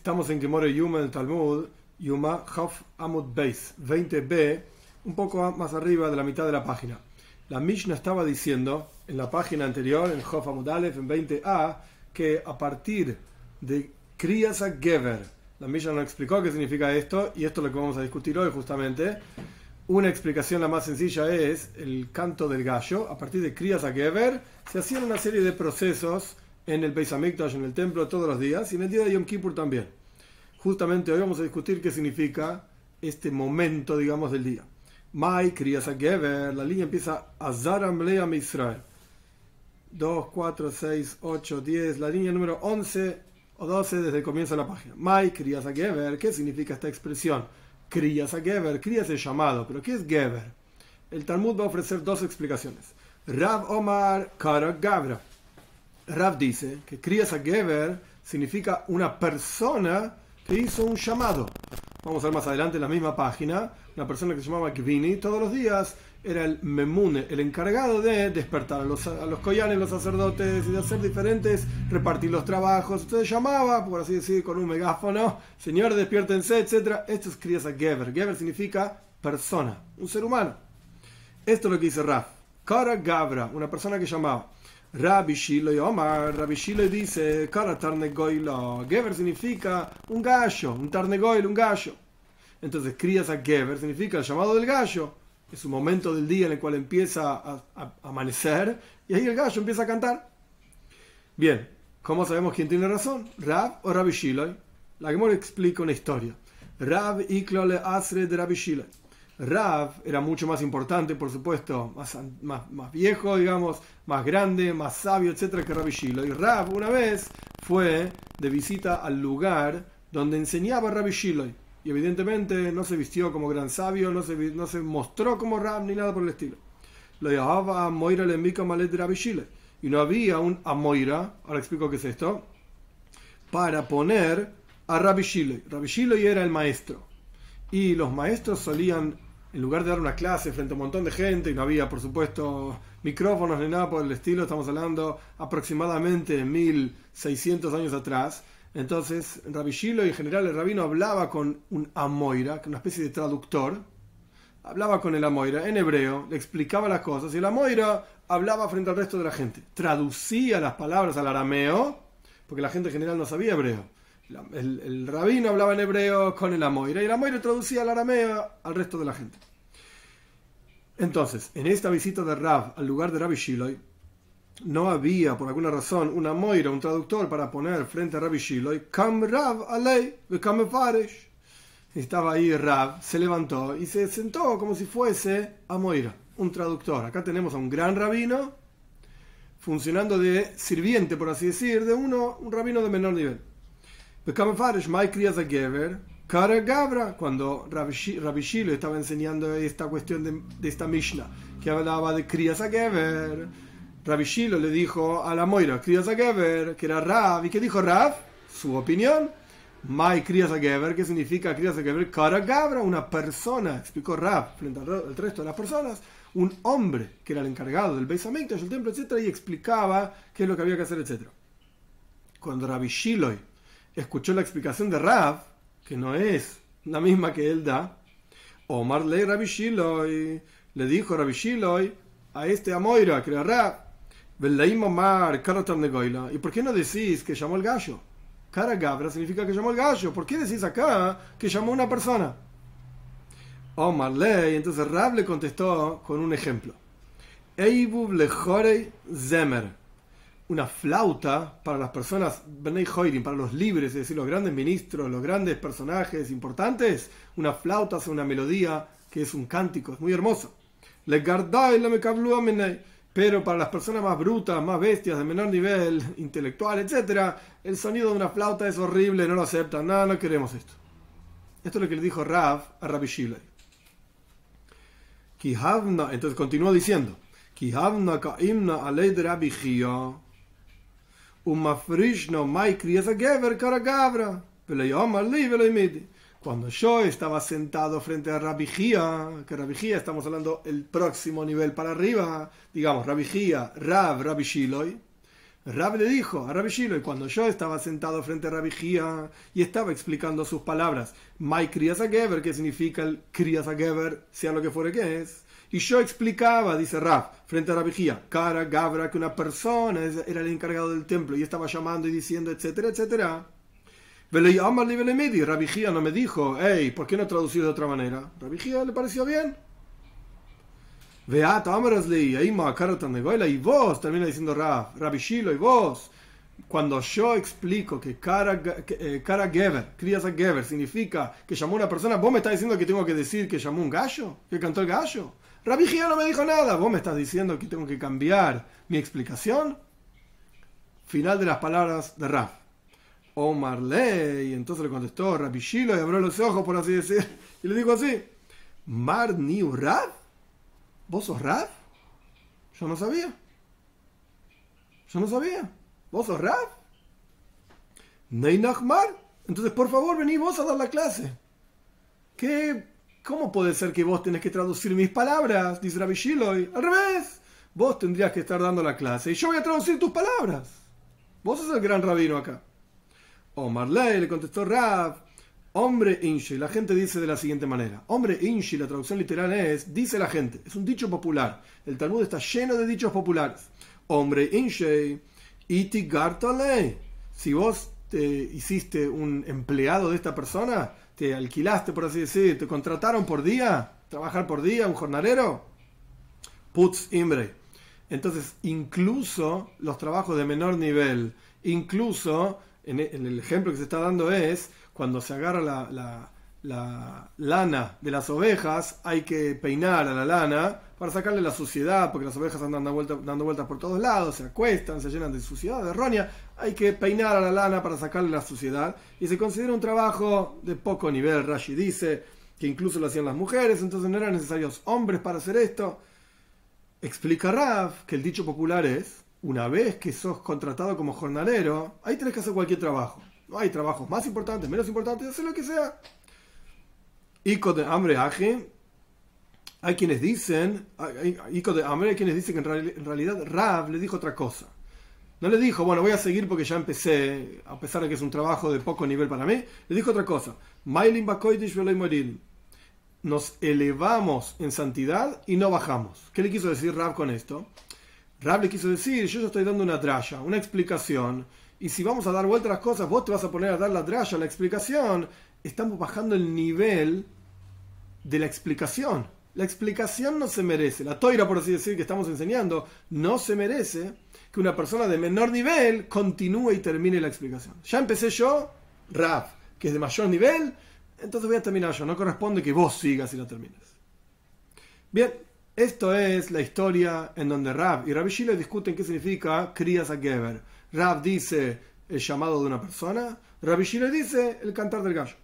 Estamos en Gemore Yuma el Talmud, Yuma Haf Amud Beis, 20b, un poco más arriba de la mitad de la página. La Mishnah estaba diciendo en la página anterior, en Hof Amud Aleph, en 20a, que a partir de Kriyasa Gever, la Mishnah nos explicó qué significa esto, y esto es lo que vamos a discutir hoy justamente. Una explicación la más sencilla es el canto del gallo. A partir de Kriyasa Gever se hacían una serie de procesos en el Beis Hamikdash, en el templo, todos los días, y en el día de Yom Kippur también. Justamente hoy vamos a discutir qué significa este momento, digamos, del día. Mai Kriyasa Gever, la línea empieza Azaram Leam Israel. 2, 4, 6, 8, 10, la línea número 11 o 12 desde el comienzo de la página. Mai Kriyasa Gever, ¿qué significa esta expresión? Kriyasa Gever, Kriyas es llamado, pero ¿qué es Gever? El Talmud va a ofrecer dos explicaciones. Rav Omar Kara Gavra. Rav dice que Kriyasa Gever significa una persona que hizo un llamado. Vamos a ver más adelante en la misma página. Una persona que se llamaba Kvini todos los días era el memune, el encargado de despertar a los, a los koyanes, los sacerdotes, y de hacer diferentes, repartir los trabajos. Entonces llamaba, por así decir, con un megáfono, señores, despiértense, etc. Esto es Kriyasa Gever. Gever significa persona, un ser humano. Esto es lo que dice Raf. Kara Gavra, una persona que llamaba. Rabbi Shiloh Omar, Rabbi Shiloh dice, Kara Tarnegoilo. Gever significa un gallo, un Tarnegoil, un gallo. Entonces, Kriyasa Gever significa el llamado del gallo es un momento del día en el cual empieza a, a, amanecer y ahí el gallo empieza a cantar. Bien, ¿cómo sabemos quién tiene razón? ¿Rab o Rabbi Shiloh? La Gemora explica una historia. Rab Iklole Asre de Rabbi Shiloh. Rab era mucho más importante, por supuesto, más, más, más, viejo, digamos, más grande, más sabio, etcétera, que Rabbi Shiloh. Y Rab una vez fue de visita al lugar donde enseñaba Rabbi Shiloh y evidentemente no se vistió como gran sabio, no se, no se mostró como Rab ni nada por el estilo. Lo llamaba Moira le envica malet Rabbi Shile. Y no había un Amoira, ahora explico qué es esto, para poner a Rabbi Shile. Rabbi Shile era el maestro. Y los maestros solían, en lugar de dar una clase frente a un montón de gente, y no había, por supuesto, micrófonos ni nada por el estilo, estamos hablando aproximadamente 1600 años atrás, entonces, Rabbi Shilo y en general el rabino hablaba con un Amoira, una especie de traductor. Hablaba con el Amoira en hebreo, le explicaba las cosas y el Amoira hablaba frente al resto de la gente. Traducía las palabras al arameo, porque la gente en general no sabía hebreo. El, rabino hablaba en hebreo con el Amoira y el Amoira traducía al arameo al resto de la gente. Entonces, en esta visita de Rab al lugar de Rabbi Shiloh, no había, por alguna razón, una moira, un traductor para poner frente a Rabbi Shiloh, Kam Rav alei, Kam. Estaba ahí Rav, se levantó y se sentó como si fuese a un traductor. Acá tenemos a un gran rabino funcionando de sirviente, por así decir, de uno, un rabino de menor nivel. Kam Faresh, Mai Gever, Kara Gabra, cuando Rabbi Shiloh estaba enseñando esta cuestión de, de esta Mishnah, que hablaba de Kriyas Gever Rabbi Shilo le dijo a la Moira, Geber, que era Rav, ¿y qué dijo Rav? Su opinión. Mai Geber, ¿qué significa Geber? Kara Gabra, una persona, explicó Rav, frente al resto de las personas, un hombre que era el encargado del Beis Hamikdash, el templo, etc., y explicaba qué es lo que había que hacer, etc. Cuando Rabbi Shiloh escuchó la explicación de Rav, que no es la misma que él da, Omar le Rabbi Shiloh le dijo Rabbi a este Amoira, que era Rav, ¿Y por qué no decís que llamó el gallo? Cara Gabra significa que llamó el gallo. ¿Por qué decís acá que llamó una persona? Omar Ley, entonces Rab le contestó con un ejemplo. Zemer. Una flauta para las personas, para los libres, es decir, los grandes ministros, los grandes personajes importantes. Una flauta hace una melodía que es un cántico, es muy hermoso. Pero para las personas más brutas, más bestias, de menor nivel intelectual, etc., el sonido de una flauta es horrible, no lo aceptan, no, no queremos esto. Esto es lo que le dijo Rav a Rabbi Shilei. Entonces continuó diciendo, cuando yo estaba sentado frente a Rabijía, que Rabijía estamos hablando el próximo nivel para arriba, digamos Rabijía, Rab, Rabbi Shiloh, Rab le dijo a Rabbi Shilo, y cuando yo estaba sentado frente a Rabbi Gia y estaba explicando sus palabras, Mai Geber, que significa el Geber, sea lo que fuere que es, y yo explicaba, dice Rab, frente a Rabbi Gia, cara Gabra, que una persona era el encargado del templo y estaba llamando y diciendo, etcétera, etcétera. Rabbi Gia no me dijo, hey, ¿por qué no traducir de otra manera? Rabbi Gia le pareció bien. Veat y vos, termina diciendo Rab, Rabbi Shilo, y vos, cuando yo explico que cara, eh, cara Geber, a Geber, significa que llamó una persona, vos me estás diciendo que tengo que decir que llamó un gallo, que cantó el gallo. Rabbi no me dijo nada, vos me estás diciendo que tengo que cambiar mi explicación. Final de las palabras de Rab. Omar Ley, entonces le contestó Rabbi y abrió los ojos, por así decir, y le dijo así, Mar Niu Rab. ¿Vos sos Rab? Yo no sabía. Yo no sabía. ¿Vos sos Rab? Neinachmar. Entonces, por favor, vení vos a dar la clase. ¿Qué? ¿Cómo puede ser que vos tenés que traducir mis palabras? Dice Rabbi Shiloh. Al revés. Vos tendrías que estar dando la clase y yo voy a traducir tus palabras. Vos sos el gran rabino acá. Omar Ley le contestó Rab. Hombre Inshi, la gente dice de la siguiente manera. Hombre Inshi, la traducción literal es, dice la gente, es un dicho popular. El Talmud está lleno de dichos populares. Hombre Inshi, iti gartale. Si vos te hiciste un empleado de esta persona, te alquilaste, por así decir, te contrataron por día, trabajar por día, un jornalero, putz imbre. Entonces, incluso los trabajos de menor nivel, incluso en el ejemplo que se está dando es cuando se agarra la, lana de las ovejas, hay que peinar a la lana para sacarle la suciedad, porque las ovejas andan dando, vuelta, dando vueltas por todos lados, se acuestan, se llenan de suciedad errónea. Hay que peinar a la lana para sacarle la suciedad. Y se considera un trabajo de poco nivel. Rashi dice que incluso lo hacían las mujeres, entonces no eran necesarios hombres para hacer esto. Explica Raf que el dicho popular es, una vez que sos contratado como jornalero, ahí tenés que hacer cualquier trabajo. No hay trabajos más importantes, menos importantes, hacer lo que sea. Ico de hambre aje. Hay quienes dicen, Ico de hambre, hay quienes dicen que en, realidad Rav le dijo otra cosa. No le dijo, bueno, voy a seguir porque ya empecé, a pesar de que es un trabajo de poco nivel para mí. Le dijo otra cosa. Nos elevamos en santidad y no bajamos. ¿Qué le quiso decir Rav con esto? Rav le quiso decir, yo ya estoy dando una tralla, una explicación y si vamos a dar vuelta a las cosas, vos te vas a poner a dar la draya, la explicación, estamos bajando el nivel de la explicación. La explicación no se merece, la toira, por así decir, que estamos enseñando, no se merece que una persona de menor nivel continúe y termine la explicación. Ya empecé yo, Raf, que es de mayor nivel, entonces voy a terminar yo. No corresponde que vos sigas y la termines. Bien, esto es la historia en donde Raf y Rabbi Shile discuten qué significa Kriyas Geber Rab dice el llamado de una persona, Rabbi Shile dice el cantar del gallo.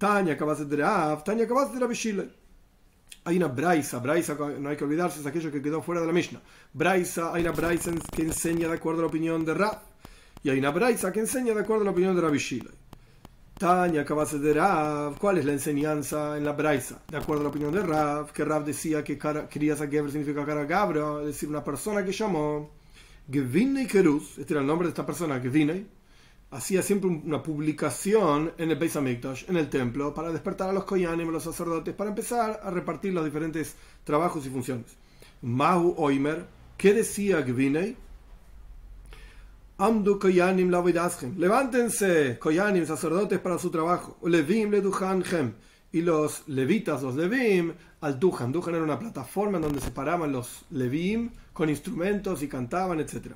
Tania acabas de Rab, Tania acabas de Rabbi Shile. Hay una braisa, braisa no hay que olvidarse, es aquello que quedó fuera de la Mishnah. Braisa, hay una braisa que enseña de acuerdo a la opinión de Rab. Y hay una braisa que enseña de acuerdo a la opinión de Rabbi Shile. Tania acabas de Rab, ¿cuál es la enseñanza en la braisa? De acuerdo a la opinión de Rab, que Rab decía que quería Geber significa cara Gabro, es decir, una persona que llamó. Gevinei Keruz, este era el nombre de esta persona, Gevinei, hacía siempre una publicación en el Beis Hamikdash, en el templo, para despertar a los koyanim, a los sacerdotes, para empezar a repartir los diferentes trabajos y funciones. Mahu Oimer, ¿qué decía Gevinei? Amdu koyanim levántense, koyanim, sacerdotes, para su trabajo. Levim leduchanhem y los levitas, los levim, al Duhan. Duhan era una plataforma en donde se paraban los levim con instrumentos y cantaban, etc.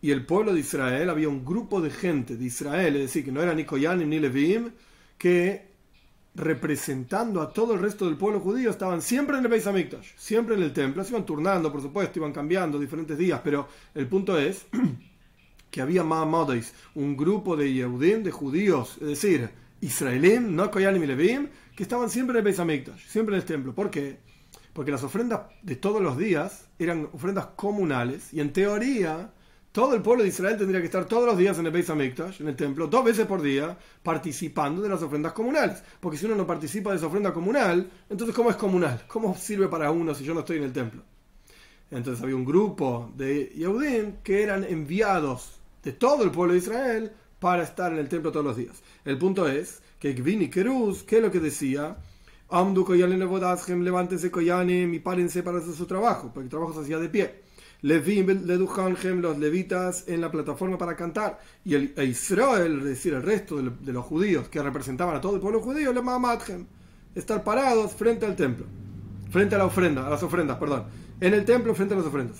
Y el pueblo de Israel, había un grupo de gente de Israel, es decir, que no era ni Koyanim ni Levim, que representando a todo el resto del pueblo judío estaban siempre en el Beis Hamikdash, siempre en el templo, se iban turnando, por supuesto, iban cambiando diferentes días, pero el punto es que había Mahamadis, un grupo de Yehudim, de judíos, es decir, israelín, no Koyanim y Levim, que estaban siempre en el Beis Hamikdash, siempre en el templo. ¿Por qué? Porque las ofrendas de todos los días eran ofrendas comunales y en teoría todo el pueblo de Israel tendría que estar todos los días en el Beis Hamikdash, en el templo, dos veces por día, participando de las ofrendas comunales. Porque si uno no participa de esa ofrenda comunal, entonces ¿cómo es comunal? ¿Cómo sirve para uno si yo no estoy en el templo? Entonces había un grupo de Yehudim que eran enviados de todo el pueblo de Israel para estar en el templo todos los días. El punto es que Gvini Keruz, ¿qué es lo que decía? Amdu levántense Koyanim y párense para hacer su trabajo, porque el trabajo se hacía de pie. Levim ledujanjem, los levitas en la plataforma para cantar. Y el e Israel, es decir, el resto de, los judíos que representaban a todo el pueblo judío, le mamadjem, estar parados frente al templo, frente a la ofrenda, a las ofrendas, perdón, en el templo frente a las ofrendas.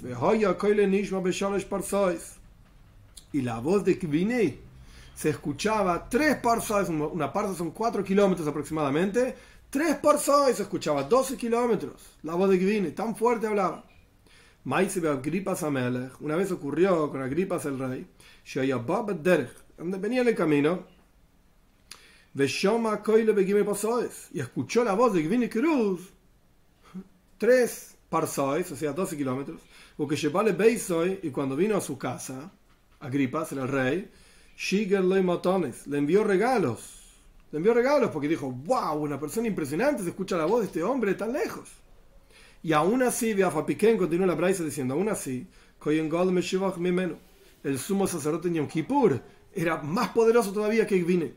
Y la voz de Kvini se escuchaba tres parsas, una parsa son cuatro kilómetros aproximadamente, tres parsas se escuchaba 12 kilómetros, la voz de Kvini, tan fuerte hablaba. Una vez ocurrió con Agripas el rey, donde venía en el camino, y escuchó la voz de Gvini Cruz, tres parsois, o sea, 12 kilómetros, y cuando vino a su casa, Agripas, el rey, le envió regalos. Le envió regalos porque dijo, wow, una persona impresionante, se escucha la voz de este hombre tan lejos. Y aún así, Piquén continúa la braisa diciendo, aún así, el sumo sacerdote Yom Kippur era más poderoso todavía que Gvine.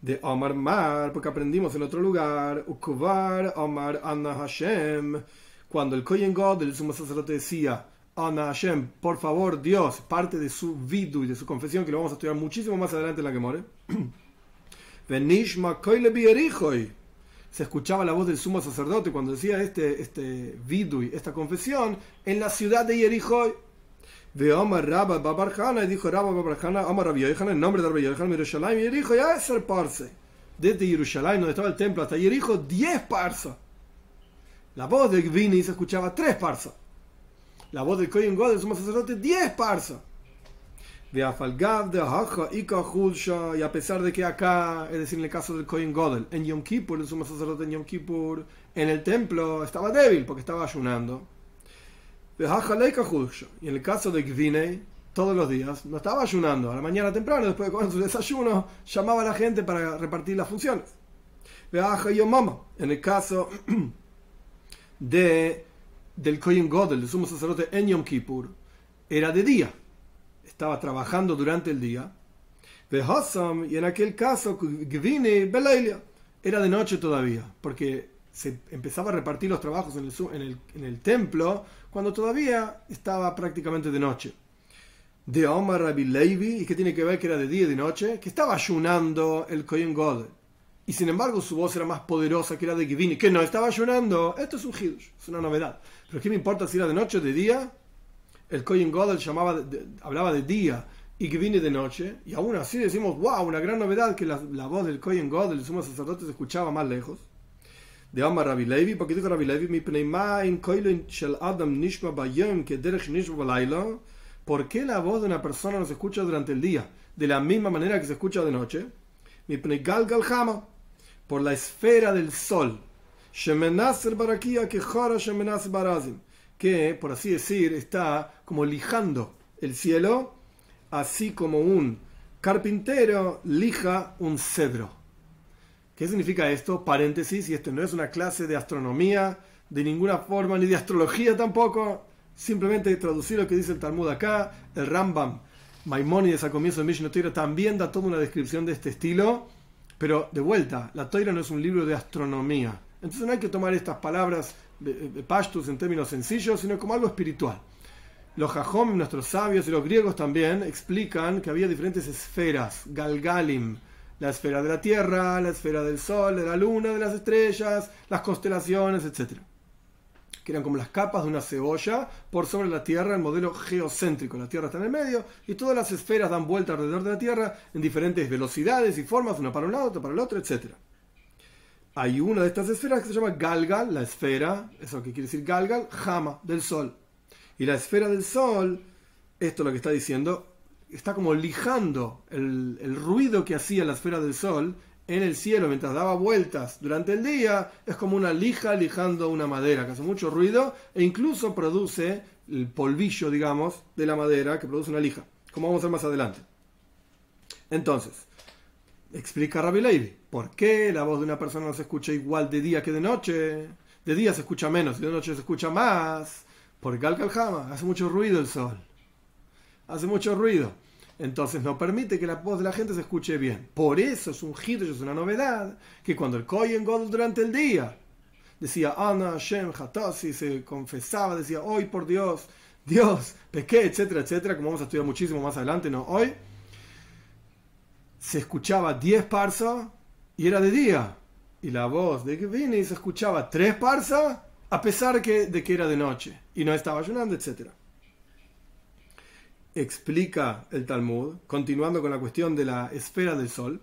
De Omar Mar, porque aprendimos en otro lugar, Ukuvar Omar Anna Hashem, cuando el Kohen God, el sumo sacerdote, decía, Ana Hashem, por favor, Dios, parte de su vidu y de su confesión, que lo vamos a estudiar muchísimo más adelante en la que more. Se escuchaba la voz del sumo sacerdote cuando decía este, este vidu, esta confesión, en la ciudad de Yerichoy. De Omar Rabba Babarjana, y dijo Rabba Babarjana, Omar Rabbi el nombre de Rabbi Yohanan, Yerushalayim, Yericho, ya es el parse. Desde Yerushalayim, donde estaba el templo, hasta Yericho, 10 parsas. La voz de Gvini se escuchaba 3 parsas la voz del Kohen God, el sumo sacerdote, 10 parsa. De Afalgav, de Ika y a pesar de que acá, es decir, en el caso del Kohen Godel, en Yom Kippur, el sumo sacerdote en Yom Kippur, en el templo estaba débil porque estaba ayunando. De Haja, Leika y en el caso de Gvinei, todos los días, no estaba ayunando, a la mañana temprano, después de comer su desayuno, llamaba a la gente para repartir las funciones. De Haja, Mama, en el caso de del Kohen Godel, del sumo sacerdote en Yom Kippur, era de día. Estaba trabajando durante el día. y en aquel caso, era de noche todavía, porque se empezaba a repartir los trabajos en el, en el, templo cuando todavía estaba prácticamente de noche. De Omar Rabbi Levi, ¿y qué tiene que ver que era de día y de noche? Que estaba ayunando el Kohen Godel. Y sin embargo su voz era más poderosa que la de Givini, que no estaba ayunando. Esto es un hidush, es una novedad. Pero ¿qué me importa si era de noche o de día? El Kohen Godel llamaba hablaba de día y Givini de noche. Y aún así decimos, wow, una gran novedad que la, voz del Kohen Godel, el sumo sacerdote, se escuchaba más lejos. De Amar Rabbi Levi, porque dijo Rabbi Levi, mi shel Adam nishma bayom que derech nishma ¿Por qué la voz de una persona no se escucha durante el día? De la misma manera que se escucha de noche. Mi gal gal por la esfera del sol, que, por así decir, está como lijando el cielo, así como un carpintero lija un cedro. ¿Qué significa esto? Paréntesis, y esto no es una clase de astronomía, de ninguna forma, ni de astrología tampoco, simplemente traducir lo que dice el Talmud acá, el Rambam, Maimónides al comienzo de Mishnah también da toda una descripción de este estilo, pero de vuelta, la Toira no es un libro de astronomía. Entonces no hay que tomar estas palabras de pastus en términos sencillos, sino como algo espiritual. Los Jajom, nuestros sabios y los griegos también explican que había diferentes esferas, galgalim, la esfera de la Tierra, la esfera del Sol, de la Luna, de las estrellas, las constelaciones, etc que eran como las capas de una cebolla por sobre la Tierra, el modelo geocéntrico. La Tierra está en el medio y todas las esferas dan vuelta alrededor de la Tierra en diferentes velocidades y formas, una para un lado, otra para el otro, etc. Hay una de estas esferas que se llama Galgal, la esfera, eso que quiere decir Galgal, Jama, del Sol. Y la esfera del Sol, esto es lo que está diciendo, está como lijando el, el ruido que hacía la esfera del Sol en el cielo mientras daba vueltas durante el día es como una lija lijando una madera que hace mucho ruido e incluso produce el polvillo, digamos, de la madera que produce una lija, como vamos a ver más adelante. Entonces, explica Rabbi Levi, ¿por qué la voz de una persona no se escucha igual de día que de noche? De día se escucha menos y de noche se escucha más. Por Galcaljama, hace mucho ruido el sol. Hace mucho ruido. Entonces no permite que la voz de la gente se escuche bien. Por eso es un hito, es una novedad, que cuando el Kohen God durante el día decía Ana, Shem, Hatasi, se confesaba, decía, hoy por Dios, Dios, pequé, etcétera, etcétera, como vamos a estudiar muchísimo más adelante, no hoy, se escuchaba 10 parsas y era de día. Y la voz de y se escuchaba 3 parsas a pesar que, de que era de noche y no estaba ayunando, etcétera. Explica el Talmud, continuando con la cuestión de la esfera del sol,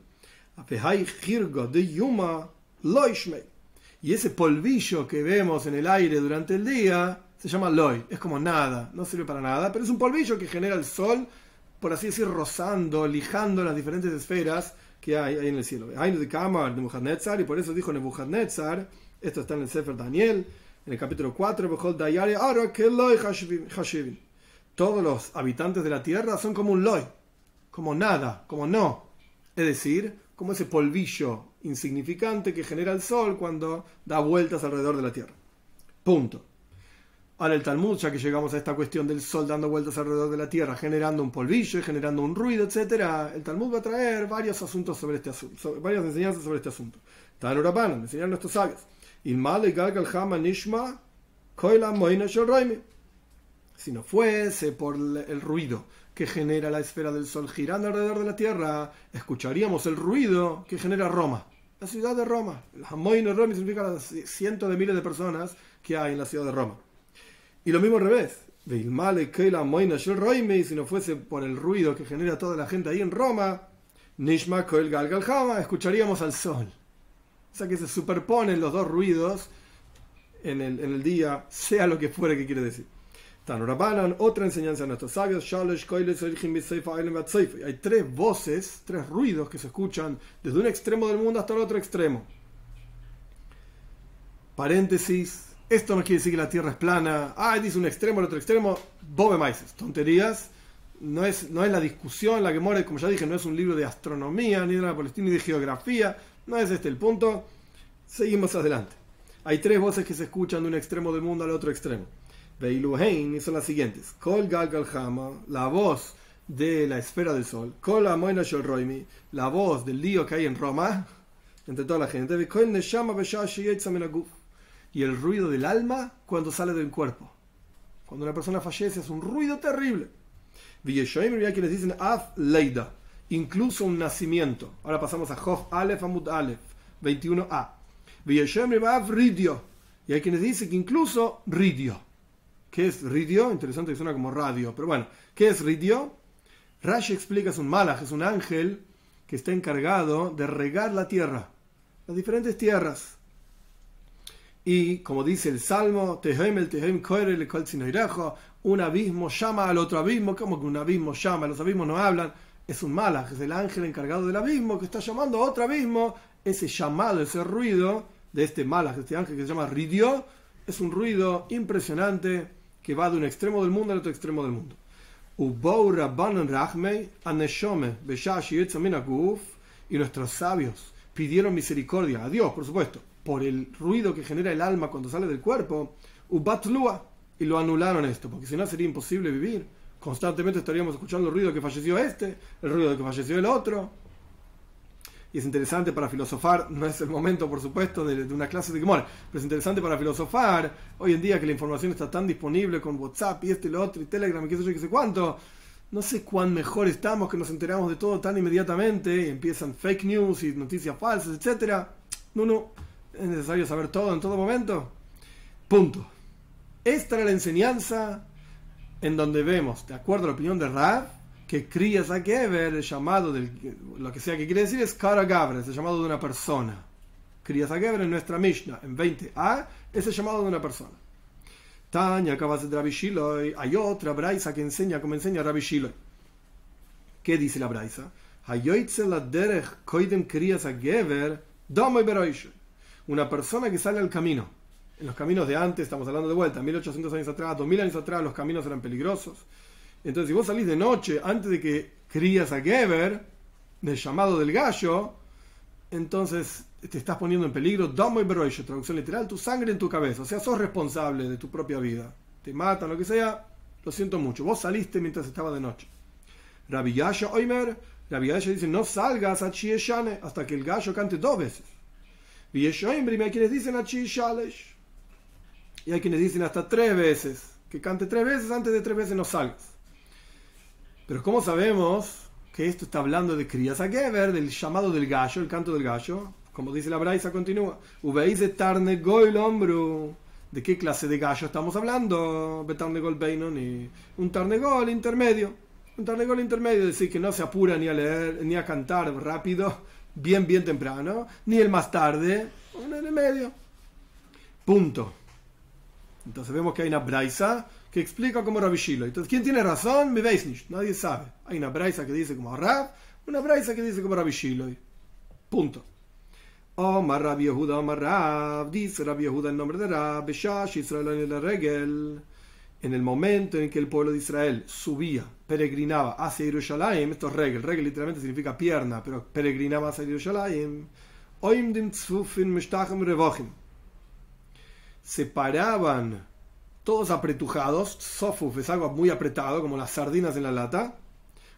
y ese polvillo que vemos en el aire durante el día se llama loy. Es como nada, no sirve para nada, pero es un polvillo que genera el sol, por así decir, rozando, lijando las diferentes esferas que hay, en el cielo. Hay de Kamar Nebuchadnezzar, y por eso dijo Nebuchadnezzar, esto está en el Sefer Daniel, en el capítulo 4, todos los habitantes de la tierra son como un loy, como nada, como no. Es decir, como ese polvillo insignificante que genera el sol cuando da vueltas alrededor de la tierra. Punto. Ahora el Talmud, ya que llegamos a esta cuestión del sol dando vueltas alrededor de la tierra, generando un polvillo generando un ruido, etc., el Talmud va a traer varios asuntos sobre este asunto, varias enseñanzas sobre este asunto. Tanurabanan, enseñar nuestros sabios. Nishma, Si no fuese por el ruido que genera la esfera del sol girando alrededor de la tierra, escucharíamos el ruido que genera Roma, la ciudad de Roma. El Roma significa las cientos de miles de personas que hay en la ciudad de Roma. Y lo mismo al revés. Si no fuese por el ruido que genera toda la gente ahí en Roma, Nishma escucharíamos al sol. O sea que se superponen los dos ruidos en el, día, sea lo que fuera que quiere decir. Tanurabanan, otra enseñanza de nuestros sabios, hay tres voces, tres ruidos que se escuchan desde un extremo del mundo hasta el otro extremo. Paréntesis, esto no quiere decir que la Tierra es plana. Ah, dice un extremo, el otro extremo. Bobe Maises, tonterías. No es, no es la discusión la que muere, como ya dije, no es un libro de astronomía, ni de la Palestina, ni de geografía. No es este el punto. Seguimos adelante. Hay tres voces que se escuchan de un extremo del mundo al otro extremo. Veiluhein son las siguientes. Kol Gal la voz de la esfera del sol. Kol Amoina Roimi, la voz del lío que hay en Roma, entre toda la gente y el ruido del alma cuando sale del cuerpo. Cuando una persona fallece es un ruido terrible. hay quienes dicen Af Leida, incluso un nacimiento. Ahora pasamos a Hof Aleph Amud Aleph, 21a. Av Ridio, y hay quienes dicen que incluso Ridio. ¿Qué es Ridio? Interesante que suena como radio, pero bueno, ¿qué es Ridio? Rashi explica, es un malach, es un ángel que está encargado de regar la tierra, las diferentes tierras. Y como dice el Salmo, un abismo llama al otro abismo, como que un abismo llama, los abismos no hablan, es un malach, es el ángel encargado del abismo que está llamando a otro abismo, ese llamado, ese ruido de este malach, de este ángel que se llama Ridio, es un ruido impresionante que va de un extremo del mundo al otro extremo del mundo. Y nuestros sabios pidieron misericordia a Dios, por supuesto, por el ruido que genera el alma cuando sale del cuerpo, ubatlua, y lo anularon esto, porque si no sería imposible vivir. Constantemente estaríamos escuchando el ruido que falleció este, el ruido que falleció el otro. Y es interesante para filosofar, no es el momento, por supuesto, de, una clase de Gemora, pero es interesante para filosofar hoy en día que la información está tan disponible con WhatsApp y este y lo otro, y Telegram y qué sé yo, qué sé cuánto. No sé cuán mejor estamos que nos enteramos de todo tan inmediatamente y empiezan fake news y noticias falsas, etc. No, no es necesario saber todo en todo momento. Punto. Esta era la enseñanza en donde vemos, de acuerdo a la opinión de Rav, que Kriyas Agever, el llamado del, lo que sea que quiere decir es Kara Gabra, es el llamado de una persona. Kriyas Agever en nuestra Mishnah, en 20a, es el llamado de una persona. Tanya, acabas de Rabbi Shiloh, hay otra Braisa que enseña como enseña Rabbi. ¿Qué dice la Braisa? Hayoitze la derech koidem Kriyas Agever, domo y una persona que sale al camino. En los caminos de antes, estamos hablando de vuelta, 1800 años atrás, 2000 años atrás, los caminos eran peligrosos. Entonces, si vos salís de noche antes de que crías a Geber, del llamado del gallo, entonces te estás poniendo en peligro, Domo y traducción literal, tu sangre en tu cabeza. O sea, sos responsable de tu propia vida. te matan, lo que sea, lo siento mucho. Vos saliste mientras estaba de noche. Rabbi Yasha Oimer, Rabbi Yasha dice, no salgas a Chieshane hasta que el gallo cante dos veces. Y hay quienes dicen. Y hay quienes dicen hasta tres veces. Que cante tres veces, antes de tres veces no salgas. Pero ¿cómo sabemos que esto está hablando de Kriyas Geber, del llamado del gallo, el canto del gallo? Como dice la Braisa, continúa. Uveis de Tarne Goil Ombru. ¿De qué clase de gallo estamos hablando? Betarnegol Beinon un Tarnegol intermedio. Un Tarnegol intermedio, es decir, que no se apura ni a leer, ni a cantar rápido, bien, bien temprano, ni el más tarde, un en el medio. Punto. Entonces vemos que hay una Braisa que explica como Rabbi Shilo. Entonces, ¿quién tiene razón? Me veis nicht. Nadie sabe. Hay una Braisa que dice como Rab, una Braisa que dice como Rabbi Shilo. Punto. Omar Rabbi Yehuda, Omar Rab, dice Rabbi Yehuda en nombre de Rab, Beshash Israel en el regel, en el momento en que el pueblo de Israel subía, peregrinaba hacia Jerusalén, esto es regel, regel literalmente significa pierna, pero peregrinaba hacia Jerusalén, se paraban todos apretujados, sofuf es algo muy apretado, como las sardinas en la lata,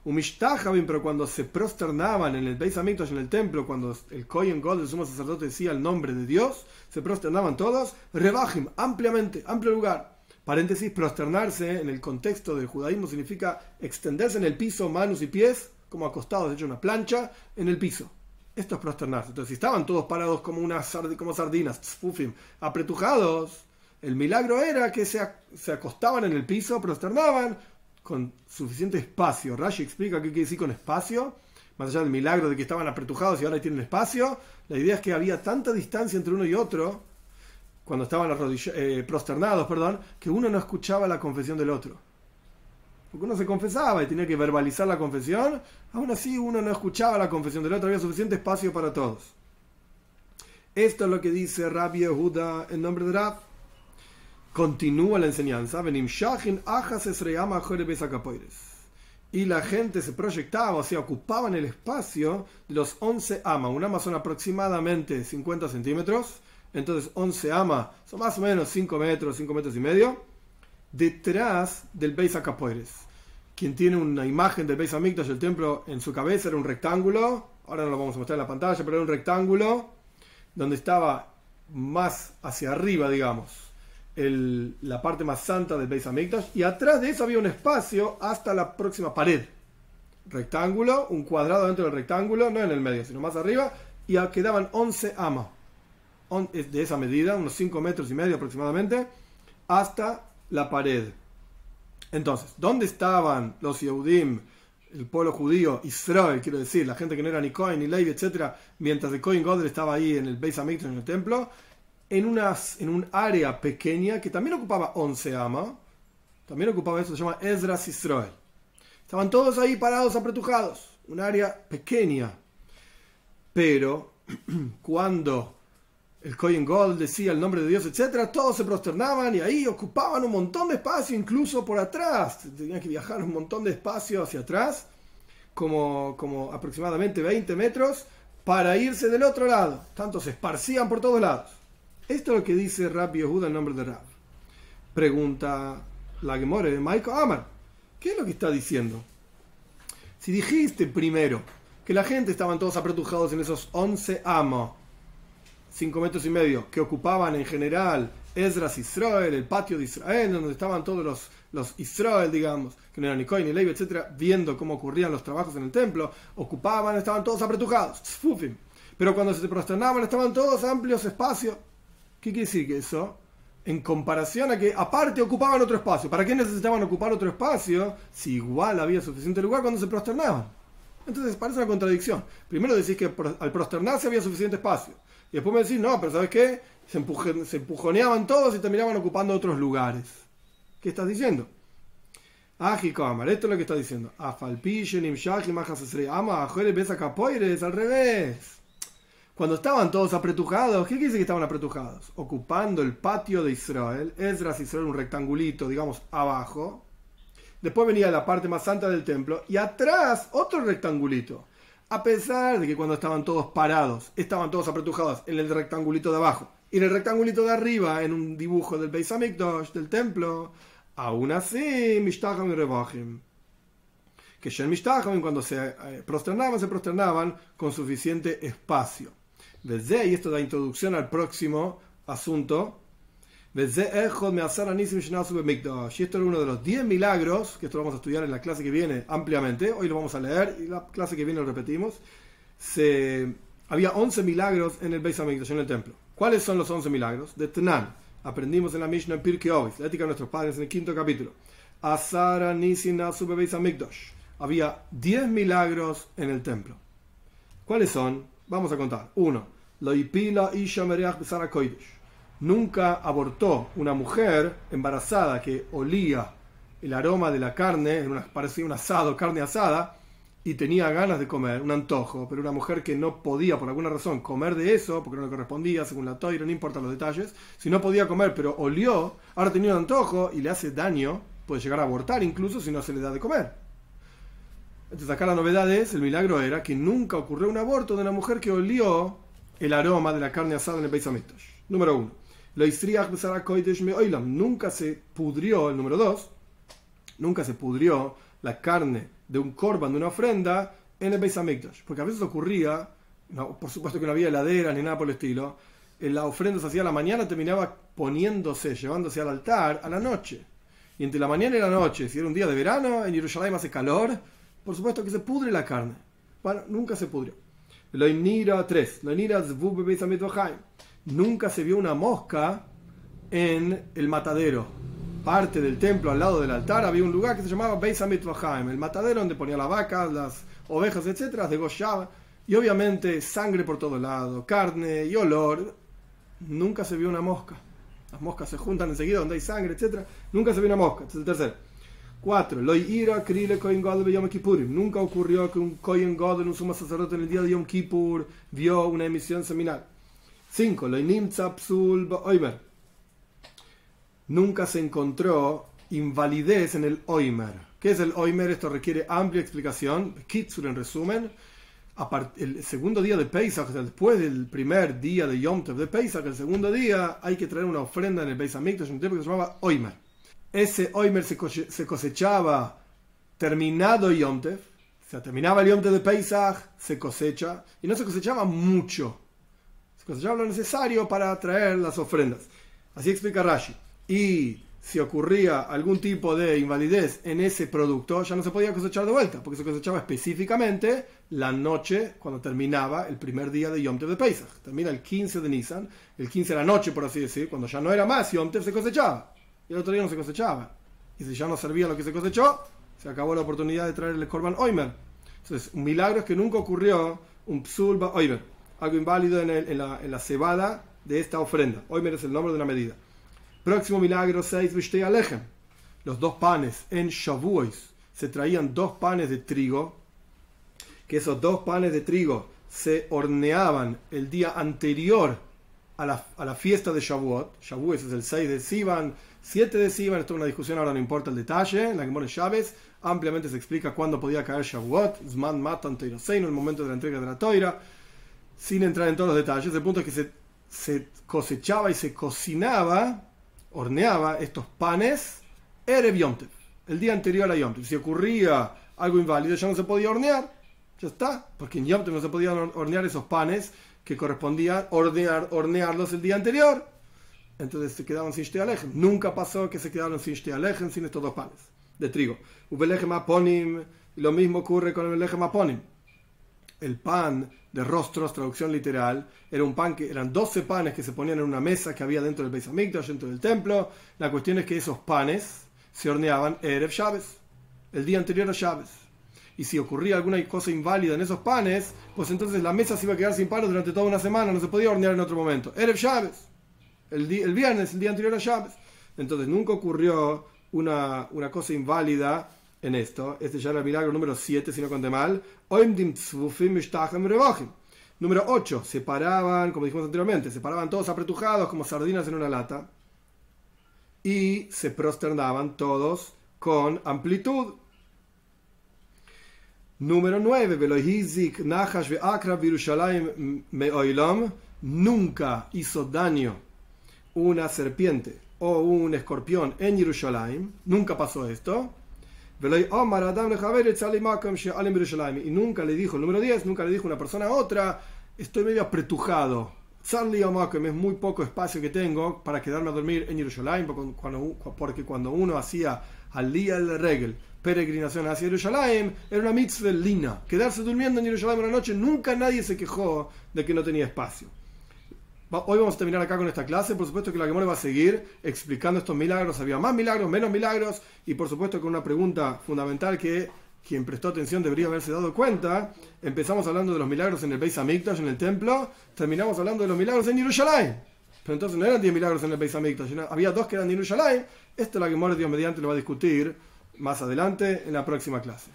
pero cuando se prosternaban en el Beis en el templo, cuando el Kohen God, el sumo sacerdote, decía el nombre de Dios, se prosternaban todos, rebajim, ampliamente, amplio lugar. Paréntesis, prosternarse en el contexto del judaísmo significa extenderse en el piso, manos y pies, como acostados, hecho una plancha, en el piso. Esto es prosternarse. Entonces, si estaban todos parados como, unas como sardinas, tzfufim, apretujados, el milagro era que se, se acostaban en el piso, prosternaban, con suficiente espacio. Rashi explica qué quiere decir con espacio, más allá del milagro de que estaban apretujados y ahora tienen espacio. La idea es que había tanta distancia entre uno y otro, cuando estaban eh, prosternados, perdón, que uno no escuchaba la confesión del otro. Porque uno se confesaba y tenía que verbalizar la confesión, aún así uno no escuchaba la confesión del otro, había suficiente espacio para todos. Esto es lo que dice Rabbi Yehuda en nombre de Rab. Continúa la enseñanza. Y la gente se proyectaba, o sea, ocupaban el espacio de los 11 amas. Un ama son aproximadamente 50 centímetros. Entonces 11 amas son más o menos 5 metros, 5 metros y medio. Detrás del Beis Acapoires. Quien tiene una imagen del Beis Hamikdash, el templo, en su cabeza era un rectángulo. Ahora no lo vamos a mostrar en la pantalla, pero era un rectángulo donde estaba más hacia arriba, digamos la parte más santa del Beis Hamikdash y atrás de eso había un espacio hasta la próxima pared. Rectángulo, un cuadrado dentro del rectángulo, no en el medio, sino más arriba, y quedaban 11 amas de esa medida, unos 5 metros y medio aproximadamente, hasta la pared. Entonces, ¿dónde estaban los Yehudim, el pueblo judío, Israel, quiero decir, la gente que no era ni Cohen, ni Levi, etcétera, mientras el Cohen Godel estaba ahí en el Beis Hamikdash, en el templo? en, unas, en un área pequeña que también ocupaba 11 amas, también ocupaba eso, se llama Ezras Israel. Estaban todos ahí parados, apretujados, un área pequeña. Pero cuando el Kohen Gold decía el nombre de Dios, etc., todos se prosternaban y ahí ocupaban un montón de espacio, incluso por atrás. Tenían que viajar un montón de espacio hacia atrás, como, como aproximadamente 20 metros, para irse del otro lado. Tanto se esparcían por todos lados. Esto es lo que dice Rabbi Yehuda en nombre de Rab. Pregunta la Gemore de Michael Amar. ¿Qué es lo que está diciendo? Si dijiste primero que la gente estaban todos apretujados en esos 11 amos, 5 metros y medio, que ocupaban en general Esdras Israel, el patio de Israel, donde estaban todos los, los Israel, digamos, que no eran ni Cohen ni Levi, etc., viendo cómo ocurrían los trabajos en el templo, ocupaban, estaban todos apretujados, pero cuando se prosternaban estaban todos amplios espacios ¿Qué quiere decir que eso? En comparación a que aparte ocupaban otro espacio. ¿Para qué necesitaban ocupar otro espacio si igual había suficiente lugar cuando se prosternaban? Entonces parece una contradicción. Primero decís que al prosternarse había suficiente espacio. Y después me decís, no, pero ¿sabes qué? Se, se empujoneaban todos y terminaban ocupando otros lugares. ¿Qué estás diciendo? Ajikamar, esto es lo que está diciendo. Afalpishen, Ama, al revés. Cuando estaban todos apretujados, ¿qué quiere decir que estaban apretujados? Ocupando el patio de Israel, Esdras Israel, un rectangulito, digamos, abajo. Después venía la parte más santa del templo y atrás otro rectangulito. A pesar de que cuando estaban todos parados, estaban todos apretujados en el rectangulito de abajo y en el rectangulito de arriba, en un dibujo del Beis del templo, Aún así, Mishtacham y Rebachim. Que Shen Mishtacham, cuando se eh, prosternaban, se prosternaban con suficiente espacio. Desde y esto da introducción al próximo asunto. Y esto era uno de los 10 milagros, que esto lo vamos a estudiar en la clase que viene ampliamente. Hoy lo vamos a leer y la clase que viene lo repetimos. Había 11 milagros en el Beis Hamikdash, en el templo. ¿Cuáles son los 11 milagros? De Tenan. Aprendimos en la Mishnah en Pirkei Ovis, la ética de nuestros padres, en el quinto capítulo. Asara. Había 10 milagros en el templo. ¿Cuáles son? Vamos a contar. Uno. Loipila Isha Mereach Koidesh nunca abortó una mujer embarazada que olía el aroma de la carne, parecía un asado, carne asada, y tenía ganas de comer, un antojo, pero una mujer que no podía por alguna razón comer de eso, porque no le correspondía, según la toira, no importa los detalles, si no podía comer, pero olió, ahora tenía un antojo y le hace daño, puede llegar a abortar incluso si no se le da de comer. Entonces acá la novedad es, el milagro era que nunca ocurrió un aborto de una mujer que olió el aroma de la carne asada en el Beis Número uno. Nunca se pudrió, el número dos, nunca se pudrió la carne de un korban, de una ofrenda, en el Beis. Porque a veces ocurría, por supuesto que no había heladeras ni nada por el estilo, la ofrenda se hacía a la mañana, terminaba poniéndose, llevándose al altar a la noche. Y entre la mañana y la noche, si era un día de verano, en Jerusalén hace calor, por supuesto que se pudre la carne. Bueno, nunca se pudrió. Loinira 3. Loinira Beis nunca se vio una mosca en el matadero. Parte del templo al lado del altar había un lugar que se llamaba Beis Vahaim, el matadero donde ponía las vacas, las ovejas, etcétera, degollaba. Y obviamente sangre por todo lado, carne y olor. Nunca se vio una mosca. Las moscas se juntan enseguida donde hay sangre, etcétera. Nunca se vio una mosca. Este es el tercero. 4. Nunca ocurrió que un Kohen Godel, un sumo sacerdote en el día de Yom Kippur, vio una emisión seminal. 5. Nunca se encontró invalidez en el Oimer. ¿Qué es el Oimer? Esto requiere amplia explicación. Kitsur en resumen. El segundo día de Pesach, después del primer día de Yom Tov de Pesach, el segundo día hay que traer una ofrenda en el Beis Hamikdash, un tiempo que se llamaba Oimer. Ese Oimer se cosechaba terminado Yom Tov, o sea, terminaba el Yom Tov de Pesach, se cosecha, y no se cosechaba mucho cosechaba lo necesario para traer las ofrendas. Así explica Rashi. Y si ocurría algún tipo de invalidez en ese producto, ya no se podía cosechar de vuelta, porque se cosechaba específicamente la noche cuando terminaba el primer día de Yom Tov de Pesach. Termina el 15 de Nisan, el 15 de la noche, por así decir, cuando ya no era más Yom Tov, se cosechaba. Y el otro día no se cosechaba. Y si ya no servía lo que se cosechó, se acabó la oportunidad de traer el Korban Oimer. Entonces, un milagro es que nunca ocurrió un Psul Oimer algo inválido en, la, cebada de esta ofrenda. Hoy merece el nombre de una medida. Próximo milagro 6, Alejem. Los dos panes en Shavuos se traían dos panes de trigo, que esos dos panes de trigo se horneaban el día anterior a la, fiesta de Shavuot. Shavuot es el 6 de Sivan, 7 de Sivan, esto es una discusión, ahora no importa el detalle, en la que muere Chávez, ampliamente se explica cuándo podía caer Shavuot, Zman Matan en el momento de la entrega de la Toira sin entrar en todos los detalles, el punto es que se, se cosechaba y se cocinaba, horneaba estos panes Erev el día anterior a Yom Si ocurría algo inválido, ya no se podía hornear, ya está, porque en Yom no se podían hornear esos panes que correspondía hornear, hornearlos el día anterior. Entonces se quedaban sin alejen Nunca pasó que se quedaron sin alejen sin estos dos panes de trigo. y lo mismo ocurre con el Aponim. El pan de rostros, traducción literal, era un pan que eran 12 panes que se ponían en una mesa que había dentro del Beis Hamikdash, dentro del templo. La cuestión es que esos panes se horneaban Erev Chávez, el día anterior a Chávez. Y si ocurría alguna cosa inválida en esos panes, pues entonces la mesa se iba a quedar sin panes durante toda una semana, no se podía hornear en otro momento. Erev Chávez, el, el viernes, el día anterior a Chávez. Entonces nunca ocurrió una, una cosa inválida en esto. Este ya era el milagro número 7, si no conté mal. Número 8. Se paraban, como dijimos anteriormente, se paraban todos apretujados como sardinas en una lata. Y se prosternaban todos con amplitud. Número 9. Nunca hizo daño una serpiente o un escorpión en Jerusalén. Nunca pasó esto. Y nunca le dijo, el número 10, nunca le dijo una persona a otra, estoy medio apretujado. Es muy poco espacio que tengo para quedarme a dormir en Jerusalén, porque cuando uno hacía al día del regel, peregrinación hacia Jerusalén, era una mitzvah lina. Quedarse durmiendo en Jerusalén una noche, nunca nadie se quejó de que no tenía espacio. Hoy vamos a terminar acá con esta clase. Por supuesto que la Gemora va a seguir explicando estos milagros. Había más milagros, menos milagros. Y por supuesto con una pregunta fundamental que quien prestó atención debería haberse dado cuenta. Empezamos hablando de los milagros en el Beis Hamikdash, en el templo. Terminamos hablando de los milagros en Jerusalén. Pero entonces no eran 10 milagros en el Beis Hamikdash. Había dos que eran en. Esto es la Gemora Dios mediante lo va a discutir más adelante en la próxima clase.